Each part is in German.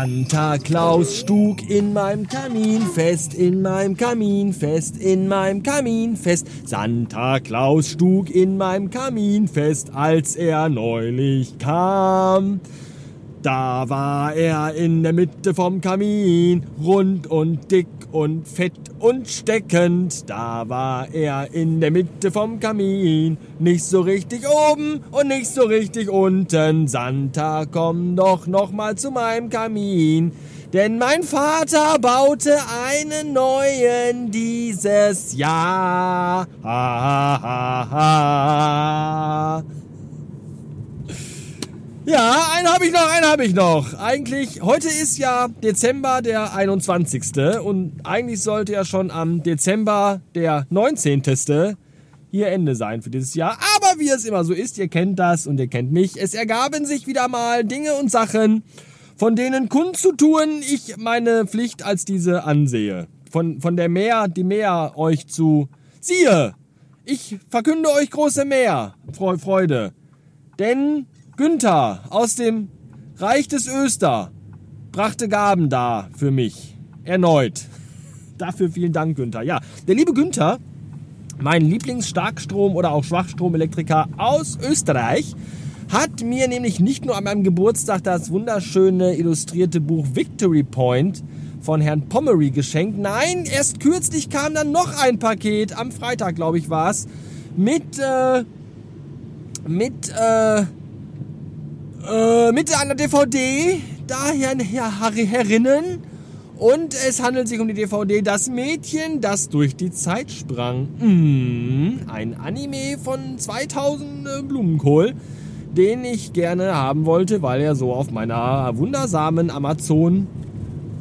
Santa Claus stug in meinem Kamin fest, in meinem Kamin fest, in meinem Kamin fest. Santa Claus stug in meinem Kamin fest, als er neulich kam. Da war er in der Mitte vom Kamin, rund und dick und fett und steckend. Da war er in der Mitte vom Kamin, nicht so richtig oben und nicht so richtig unten. Santa, komm doch noch mal zu meinem Kamin. Denn mein Vater baute einen neuen dieses Jahr. Ha, ha, ha, ha. Ja, einen habe ich noch, einen habe ich noch. Eigentlich, heute ist ja Dezember der 21. Und eigentlich sollte ja schon am Dezember der 19. hier Ende sein für dieses Jahr. Aber wie es immer so ist, ihr kennt das und ihr kennt mich. Es ergaben sich wieder mal Dinge und Sachen, von denen kundzutun ich meine Pflicht als diese ansehe. Von, von der Mehr, die Mehr euch zu... Siehe, ich verkünde euch große Mehr, Freude. Denn Günther aus dem Reich des Öster brachte Gaben da für mich. Erneut. Dafür vielen Dank, Günther. Ja, der liebe Günther, mein Lieblingsstarkstrom- oder auch Schwachstromelektriker aus Österreich, hat mir nämlich nicht nur an meinem Geburtstag das wunderschöne illustrierte Buch Victory Point von Herrn Pommery geschenkt. Nein, erst kürzlich kam dann noch ein Paket, am Freitag glaube ich war es, mit, äh, mit, äh, äh, mit einer DVD, daher herinnen. Und es handelt sich um die DVD Das Mädchen, das durch die Zeit sprang. Mm, ein Anime von 2000 äh, Blumenkohl, den ich gerne haben wollte, weil er so auf meiner wundersamen Amazon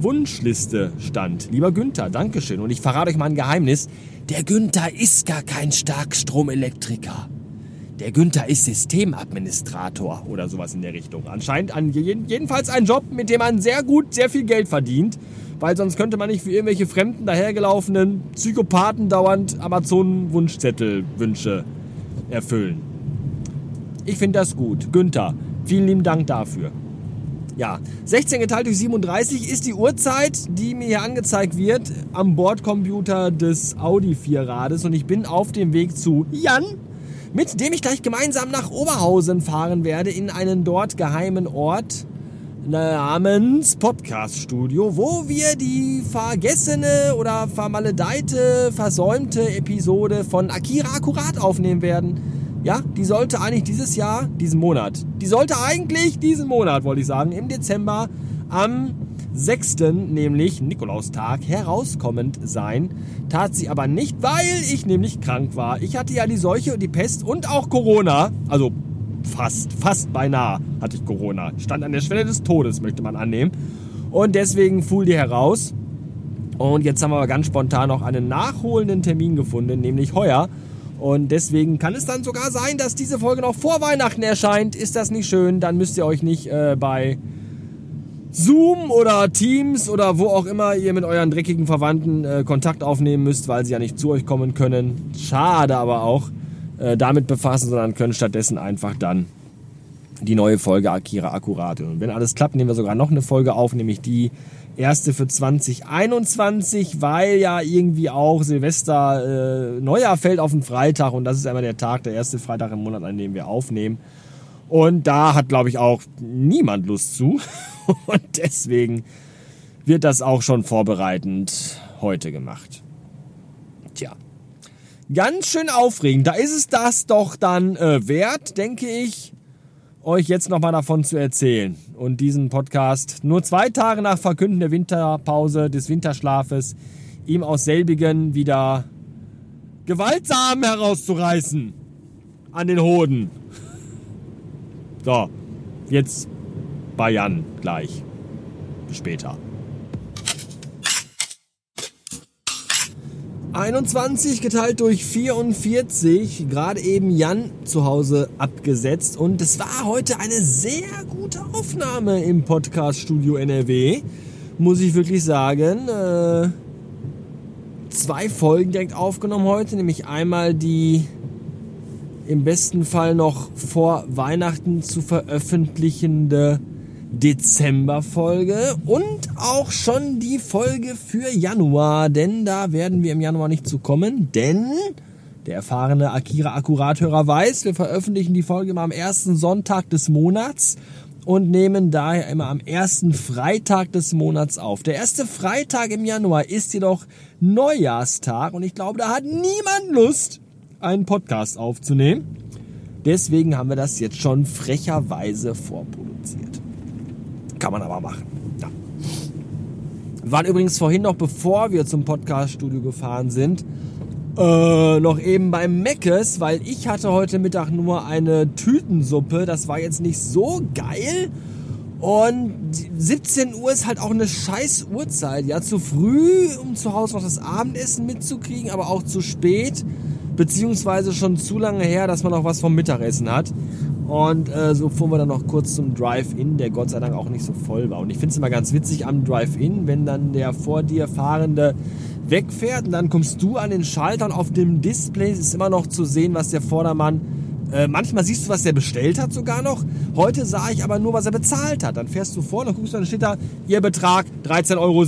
Wunschliste stand. Lieber Günther, Dankeschön. Und ich verrate euch mal ein Geheimnis. Der Günther ist gar kein Starkstromelektriker. Der Günther ist Systemadministrator oder sowas in der Richtung. Anscheinend an jedenfalls ein Job, mit dem man sehr gut, sehr viel Geld verdient. Weil sonst könnte man nicht für irgendwelche fremden, dahergelaufenen Psychopathen dauernd Amazon-Wunschzettel-Wünsche erfüllen. Ich finde das gut. Günther, vielen lieben Dank dafür. Ja, 16 geteilt durch 37 ist die Uhrzeit, die mir hier angezeigt wird am Bordcomputer des Audi 4-Rades und ich bin auf dem Weg zu Jan mit dem ich gleich gemeinsam nach Oberhausen fahren werde in einen dort geheimen Ort namens Podcast Studio, wo wir die vergessene oder vermaledeite, versäumte Episode von Akira Akkurat aufnehmen werden. Ja, die sollte eigentlich dieses Jahr, diesen Monat, die sollte eigentlich diesen Monat, wollte ich sagen, im Dezember am 6., nämlich Nikolaustag, herauskommend sein. Tat sie aber nicht, weil ich nämlich krank war. Ich hatte ja die Seuche und die Pest und auch Corona. Also fast, fast beinahe hatte ich Corona. Stand an der Schwelle des Todes, möchte man annehmen. Und deswegen fuhl die heraus. Und jetzt haben wir aber ganz spontan noch einen nachholenden Termin gefunden, nämlich heuer. Und deswegen kann es dann sogar sein, dass diese Folge noch vor Weihnachten erscheint. Ist das nicht schön? Dann müsst ihr euch nicht äh, bei Zoom oder Teams oder wo auch immer ihr mit euren dreckigen Verwandten äh, Kontakt aufnehmen müsst, weil sie ja nicht zu euch kommen können. Schade aber auch äh, damit befassen, sondern können stattdessen einfach dann die neue Folge Akira Akkurat. Und wenn alles klappt, nehmen wir sogar noch eine Folge auf, nämlich die erste für 2021, weil ja irgendwie auch Silvester, äh, Neujahr fällt auf den Freitag und das ist einmal der Tag, der erste Freitag im Monat, an dem wir aufnehmen. Und da hat, glaube ich, auch niemand Lust zu. Und deswegen wird das auch schon vorbereitend heute gemacht. Tja. Ganz schön aufregend. Da ist es das doch dann äh, wert, denke ich, euch jetzt nochmal davon zu erzählen. Und diesen Podcast nur zwei Tage nach Verkünden der Winterpause, des Winterschlafes, ihm aus selbigen wieder gewaltsam herauszureißen. An den Hoden. So, jetzt bei Jan gleich. Später. 21 geteilt durch 44, gerade eben Jan zu Hause abgesetzt und es war heute eine sehr gute Aufnahme im Podcast Studio NRW, muss ich wirklich sagen. Äh, zwei Folgen direkt aufgenommen heute, nämlich einmal die im besten Fall noch vor Weihnachten zu veröffentlichende Dezemberfolge und auch schon die Folge für Januar, denn da werden wir im Januar nicht zu kommen, denn der erfahrene Akira Akkurathörer weiß, wir veröffentlichen die Folge immer am ersten Sonntag des Monats und nehmen daher immer am ersten Freitag des Monats auf. Der erste Freitag im Januar ist jedoch Neujahrstag und ich glaube, da hat niemand Lust, einen Podcast aufzunehmen. Deswegen haben wir das jetzt schon frecherweise vorproduziert. Kann man aber machen. Ja. Waren übrigens vorhin noch, bevor wir zum Podcaststudio gefahren sind, äh, noch eben beim Meckes, weil ich hatte heute Mittag nur eine Tütensuppe. Das war jetzt nicht so geil. Und 17 Uhr ist halt auch eine scheiß Uhrzeit. Ja, zu früh, um zu Hause noch das Abendessen mitzukriegen, aber auch zu spät. Beziehungsweise schon zu lange her, dass man noch was vom Mittagessen hat. Und äh, so fuhren wir dann noch kurz zum Drive-In, der Gott sei Dank auch nicht so voll war. Und ich finde es immer ganz witzig am Drive-In, wenn dann der vor dir fahrende wegfährt und dann kommst du an den Schalter und auf dem Display ist immer noch zu sehen, was der Vordermann äh, manchmal siehst du, was der bestellt hat sogar noch. Heute sah ich aber nur, was er bezahlt hat. Dann fährst du vor, dann guckst dann steht da, ihr Betrag 13,07 Euro.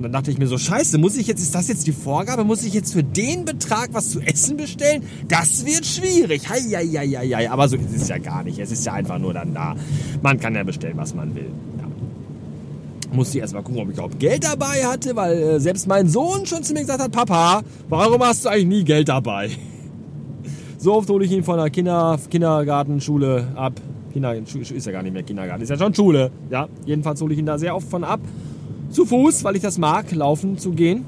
Und dann dachte ich mir so, scheiße, muss ich jetzt, ist das jetzt die Vorgabe? Muss ich jetzt für den Betrag was zu essen bestellen? Das wird schwierig. Hei, hei, hei, hei. Aber so ist es ja gar nicht. Es ist ja einfach nur dann da. Man kann ja bestellen, was man will musste ich erstmal gucken, ob ich überhaupt Geld dabei hatte, weil äh, selbst mein Sohn schon zu mir gesagt hat, Papa, warum hast du eigentlich nie Geld dabei? So oft hole ich ihn von der Kinder, Kindergartenschule ab. Kinder, ist ja gar nicht mehr Kindergarten, ist ja schon Schule. Ja, jedenfalls hole ich ihn da sehr oft von ab. Zu Fuß, weil ich das mag, laufen zu gehen.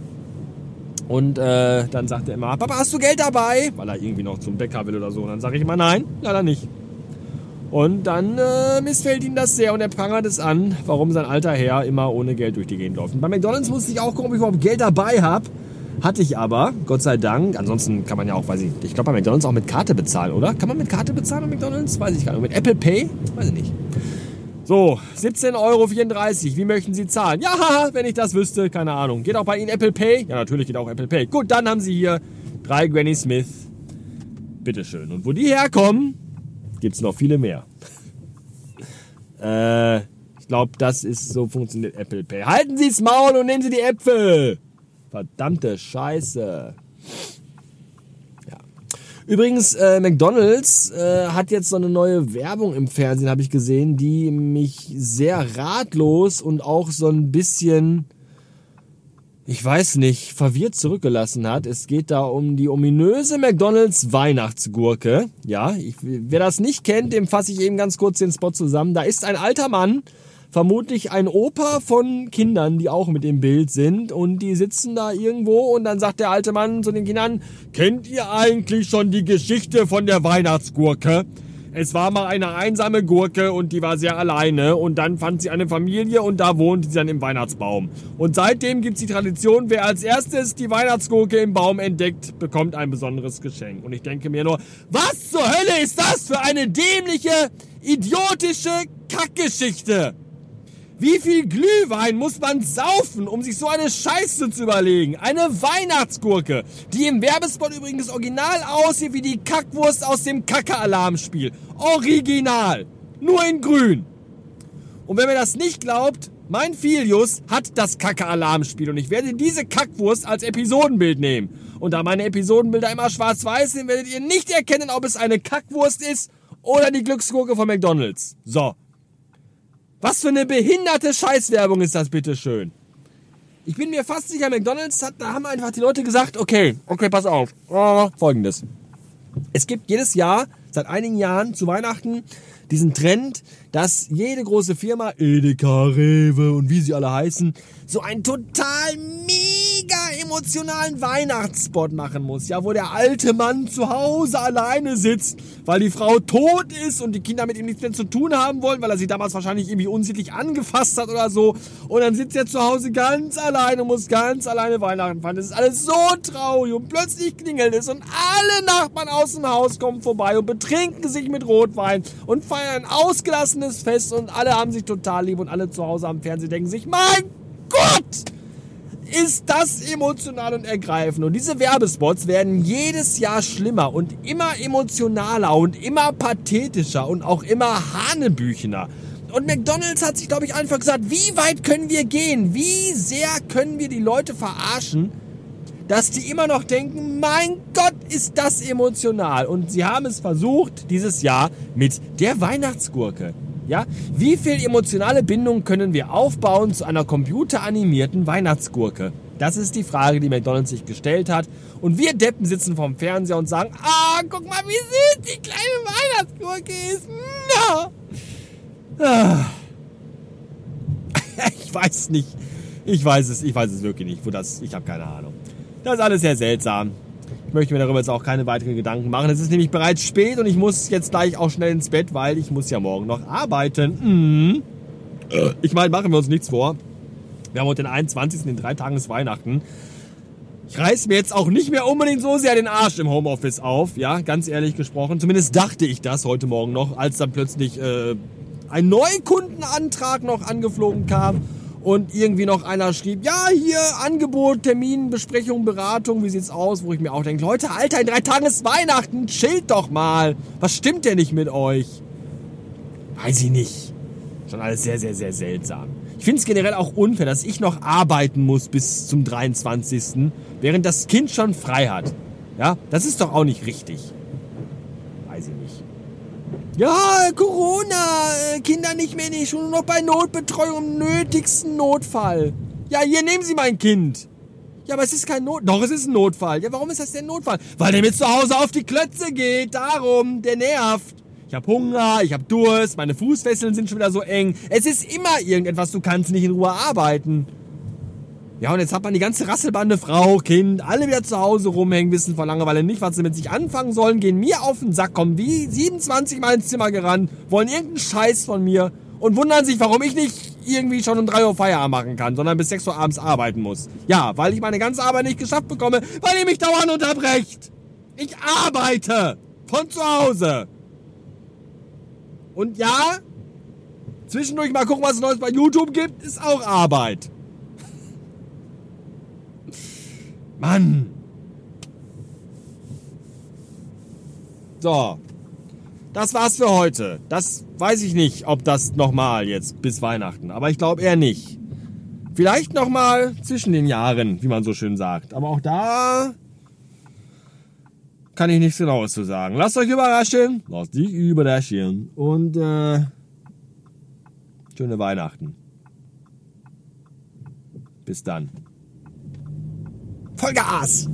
Und äh, dann sagt er immer, Papa, hast du Geld dabei? Weil er irgendwie noch zum Bäcker will oder so. Und dann sage ich immer, nein, leider nicht. Und dann äh, missfällt ihm das sehr und er prangert es an, warum sein alter Herr immer ohne Geld durch die Gegend läuft. Bei McDonalds musste ich auch gucken, ob ich überhaupt Geld dabei habe. Hatte ich aber, Gott sei Dank. Ansonsten kann man ja auch, weiß ich, ich glaube bei McDonalds auch mit Karte bezahlen, oder? Kann man mit Karte bezahlen bei McDonalds? Weiß ich gar nicht. Mit Apple Pay? Weiß ich nicht. So, 17,34 Euro. Wie möchten Sie zahlen? Ja, wenn ich das wüsste, keine Ahnung. Geht auch bei Ihnen Apple Pay? Ja, natürlich geht auch Apple Pay. Gut, dann haben Sie hier drei Granny Smith. Bitteschön. Und wo die herkommen, gibt es noch viele mehr. äh, ich glaube, das ist so funktioniert Apple Pay. Halten Sie das Maul und nehmen Sie die Äpfel. Verdammte Scheiße. Übrigens, äh, McDonald's äh, hat jetzt so eine neue Werbung im Fernsehen, habe ich gesehen, die mich sehr ratlos und auch so ein bisschen ich weiß nicht, verwirrt zurückgelassen hat. Es geht da um die ominöse McDonalds Weihnachtsgurke. Ja, ich, wer das nicht kennt, dem fasse ich eben ganz kurz den Spot zusammen. Da ist ein alter Mann, vermutlich ein Opa von Kindern, die auch mit im Bild sind und die sitzen da irgendwo und dann sagt der alte Mann zu den Kindern, kennt ihr eigentlich schon die Geschichte von der Weihnachtsgurke? Es war mal eine einsame Gurke und die war sehr alleine und dann fand sie eine Familie und da wohnte sie dann im Weihnachtsbaum. Und seitdem gibt es die Tradition, wer als erstes die Weihnachtsgurke im Baum entdeckt, bekommt ein besonderes Geschenk. Und ich denke mir nur, was zur Hölle ist das für eine dämliche, idiotische Kackgeschichte? Wie viel Glühwein muss man saufen, um sich so eine Scheiße zu überlegen? Eine Weihnachtsgurke, die im Werbespot übrigens original aussieht wie die Kackwurst aus dem Kacke-Alarmspiel. Original. Nur in grün. Und wenn mir das nicht glaubt, mein Filius hat das Kacke-Alarmspiel und ich werde diese Kackwurst als Episodenbild nehmen. Und da meine Episodenbilder immer schwarz-weiß sind, werdet ihr nicht erkennen, ob es eine Kackwurst ist oder die Glücksgurke von McDonalds. So, was für eine behinderte Scheißwerbung ist das, bitteschön. Ich bin mir fast sicher, McDonalds hat, da haben einfach die Leute gesagt, okay, okay, pass auf. Oh, Folgendes. Es gibt jedes Jahr, seit einigen Jahren zu Weihnachten, diesen Trend, dass jede große Firma, Edeka, Rewe und wie sie alle heißen, so ein total mega emotionalen Weihnachtsspot machen muss, ja, wo der alte Mann zu Hause alleine sitzt, weil die Frau tot ist und die Kinder mit ihm nichts mehr zu tun haben wollen, weil er sie damals wahrscheinlich irgendwie unsittlich angefasst hat oder so. Und dann sitzt er zu Hause ganz alleine und muss ganz alleine Weihnachten feiern. Das ist alles so traurig und plötzlich klingelt es und alle Nachbarn aus dem Haus kommen vorbei und betrinken sich mit Rotwein und feiern ein ausgelassenes Fest und alle haben sich total lieb und alle zu Hause am Fernsehen denken sich, mein Gott! ist das emotional und ergreifend. Und diese Werbespots werden jedes Jahr schlimmer und immer emotionaler und immer pathetischer und auch immer hanebüchener. und McDonald's hat sich, glaube ich, einfach gesagt, wie weit können wir gehen? Wie sehr können wir die Leute verarschen, dass die immer noch denken, mein Gott, ist das emotional. Und sie haben es versucht dieses Jahr mit der Weihnachtsgurke. Ja, wie viel emotionale Bindung können wir aufbauen zu einer computeranimierten Weihnachtsgurke? Das ist die Frage, die McDonald's sich gestellt hat. Und wir Deppen sitzen vorm Fernseher und sagen, ah, guck mal, wie süß die kleine Weihnachtsgurke ist. No. Ah. Ich weiß nicht. Ich weiß es, ich weiß es wirklich nicht, wo das, ich habe keine Ahnung. Das ist alles sehr seltsam. Ich möchte mir darüber jetzt auch keine weiteren Gedanken machen. Es ist nämlich bereits spät und ich muss jetzt gleich auch schnell ins Bett, weil ich muss ja morgen noch arbeiten. Mhm. Ich meine, machen wir uns nichts vor. Wir haben heute den 21. in drei Tagen ist Weihnachten. Ich reiß mir jetzt auch nicht mehr unbedingt so sehr den Arsch im Homeoffice auf, ja, ganz ehrlich gesprochen. Zumindest dachte ich das heute Morgen noch, als dann plötzlich äh, ein Neukundenantrag noch angeflogen kam und irgendwie noch einer schrieb, ja, hier Angebot, Termin, Besprechung, Beratung, wie sieht's aus? Wo ich mir auch denke, Leute, Alter, in drei Tagen ist Weihnachten, chillt doch mal. Was stimmt denn nicht mit euch? Weiß ich nicht. Schon alles sehr, sehr, sehr seltsam. Ich finde es generell auch unfair, dass ich noch arbeiten muss bis zum 23., während das Kind schon frei hat. Ja, das ist doch auch nicht richtig. Weiß ich nicht. Ja, Corona, äh, Kinder nicht mehr in die Schule, noch bei Notbetreuung im nötigsten Notfall. Ja, hier nehmen Sie mein Kind. Ja, aber es ist kein Not. Doch, es ist ein Notfall. Ja, warum ist das denn ein Notfall? Weil der mir zu Hause auf die Klötze geht. Darum, der nervt. Ich habe Hunger, ich habe Durst, meine Fußfesseln sind schon wieder so eng. Es ist immer irgendetwas, du kannst nicht in Ruhe arbeiten. Ja, und jetzt hat man die ganze Rasselbande, Frau, Kind, alle wieder zu Hause rumhängen, wissen vor Langeweile nicht, was sie mit sich anfangen sollen, gehen mir auf den Sack, kommen wie 27 Mal ins Zimmer gerannt, wollen irgendeinen Scheiß von mir und wundern sich, warum ich nicht irgendwie schon um 3 Uhr Feierabend machen kann, sondern bis 6 Uhr abends arbeiten muss. Ja, weil ich meine ganze Arbeit nicht geschafft bekomme, weil ihr mich dauernd unterbrecht. Ich arbeite von zu Hause. Und ja, zwischendurch mal gucken, was es Neues bei YouTube gibt, ist auch Arbeit. Mann. So. Das war's für heute. Das weiß ich nicht, ob das nochmal jetzt bis Weihnachten. Aber ich glaube eher nicht. Vielleicht nochmal zwischen den Jahren, wie man so schön sagt. Aber auch da kann ich nichts genaues zu sagen. Lasst euch überraschen. Lasst dich überraschen. Und äh, schöne Weihnachten. Bis dann. Vollgas!